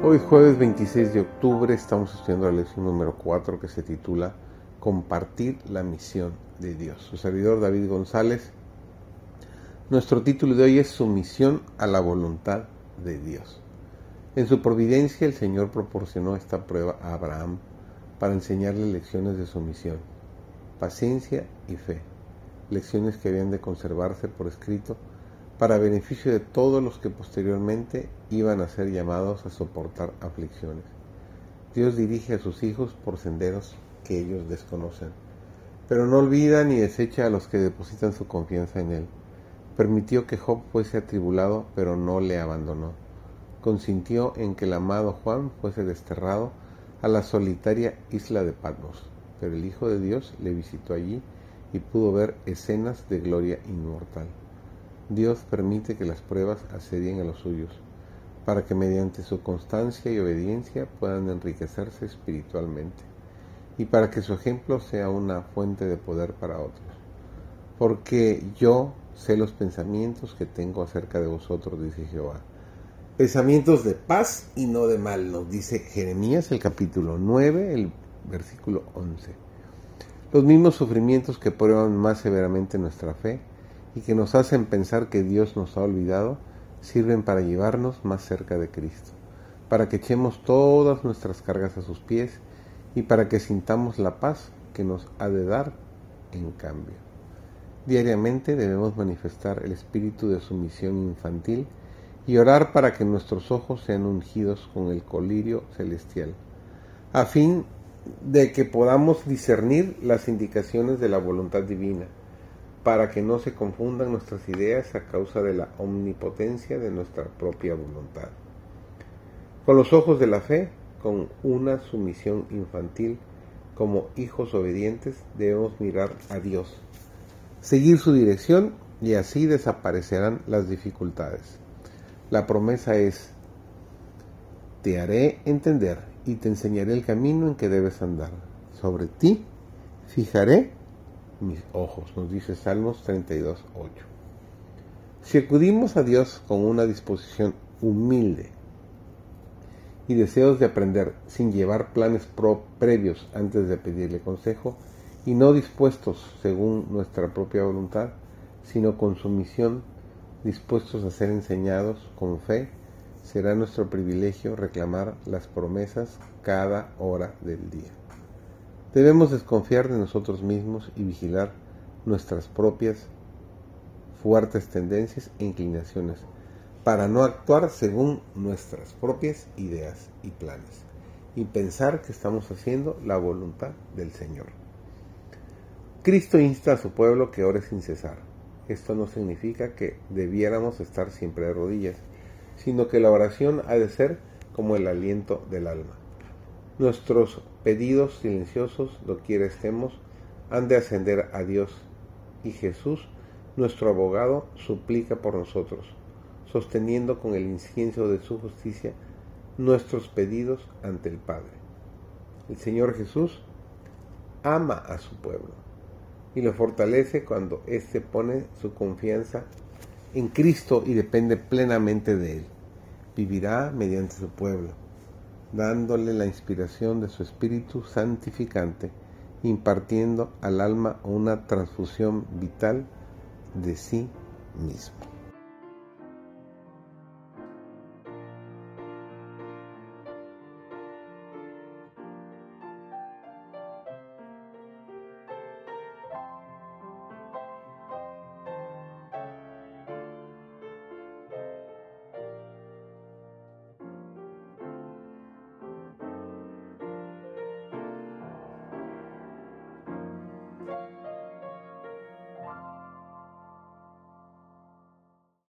Hoy jueves 26 de octubre estamos estudiando la lección número 4 que se titula Compartir la misión de Dios. Su servidor David González. Nuestro título de hoy es Sumisión a la voluntad de Dios. En su providencia el Señor proporcionó esta prueba a Abraham para enseñarle lecciones de sumisión, paciencia y fe, lecciones que habían de conservarse por escrito para beneficio de todos los que posteriormente iban a ser llamados a soportar aflicciones. Dios dirige a sus hijos por senderos que ellos desconocen, pero no olvida ni desecha a los que depositan su confianza en Él. Permitió que Job fuese atribulado, pero no le abandonó. Consintió en que el amado Juan fuese desterrado a la solitaria isla de Patmos, pero el Hijo de Dios le visitó allí y pudo ver escenas de gloria inmortal. Dios permite que las pruebas asedien a los suyos, para que mediante su constancia y obediencia puedan enriquecerse espiritualmente, y para que su ejemplo sea una fuente de poder para otros. Porque yo sé los pensamientos que tengo acerca de vosotros, dice Jehová. Pensamientos de paz y no de mal, nos dice Jeremías el capítulo 9, el versículo 11. Los mismos sufrimientos que prueban más severamente nuestra fe, y que nos hacen pensar que Dios nos ha olvidado, sirven para llevarnos más cerca de Cristo, para que echemos todas nuestras cargas a sus pies y para que sintamos la paz que nos ha de dar en cambio. Diariamente debemos manifestar el espíritu de sumisión infantil y orar para que nuestros ojos sean ungidos con el colirio celestial, a fin de que podamos discernir las indicaciones de la voluntad divina para que no se confundan nuestras ideas a causa de la omnipotencia de nuestra propia voluntad. Con los ojos de la fe, con una sumisión infantil, como hijos obedientes, debemos mirar a Dios, seguir su dirección y así desaparecerán las dificultades. La promesa es, te haré entender y te enseñaré el camino en que debes andar. Sobre ti fijaré mis ojos, nos dice Salmos 32, 8. Si acudimos a Dios con una disposición humilde y deseos de aprender sin llevar planes previos antes de pedirle consejo y no dispuestos según nuestra propia voluntad, sino con sumisión, dispuestos a ser enseñados con fe, será nuestro privilegio reclamar las promesas cada hora del día. Debemos desconfiar de nosotros mismos y vigilar nuestras propias fuertes tendencias e inclinaciones para no actuar según nuestras propias ideas y planes y pensar que estamos haciendo la voluntad del Señor. Cristo insta a su pueblo que ore sin cesar. Esto no significa que debiéramos estar siempre de rodillas, sino que la oración ha de ser como el aliento del alma. Nuestros pedidos silenciosos, quiera estemos, han de ascender a Dios, y Jesús, nuestro abogado, suplica por nosotros, sosteniendo con el incienso de su justicia nuestros pedidos ante el Padre. El Señor Jesús ama a su pueblo y lo fortalece cuando éste pone su confianza en Cristo y depende plenamente de Él. Vivirá mediante su pueblo dándole la inspiración de su Espíritu Santificante, impartiendo al alma una transfusión vital de sí mismo.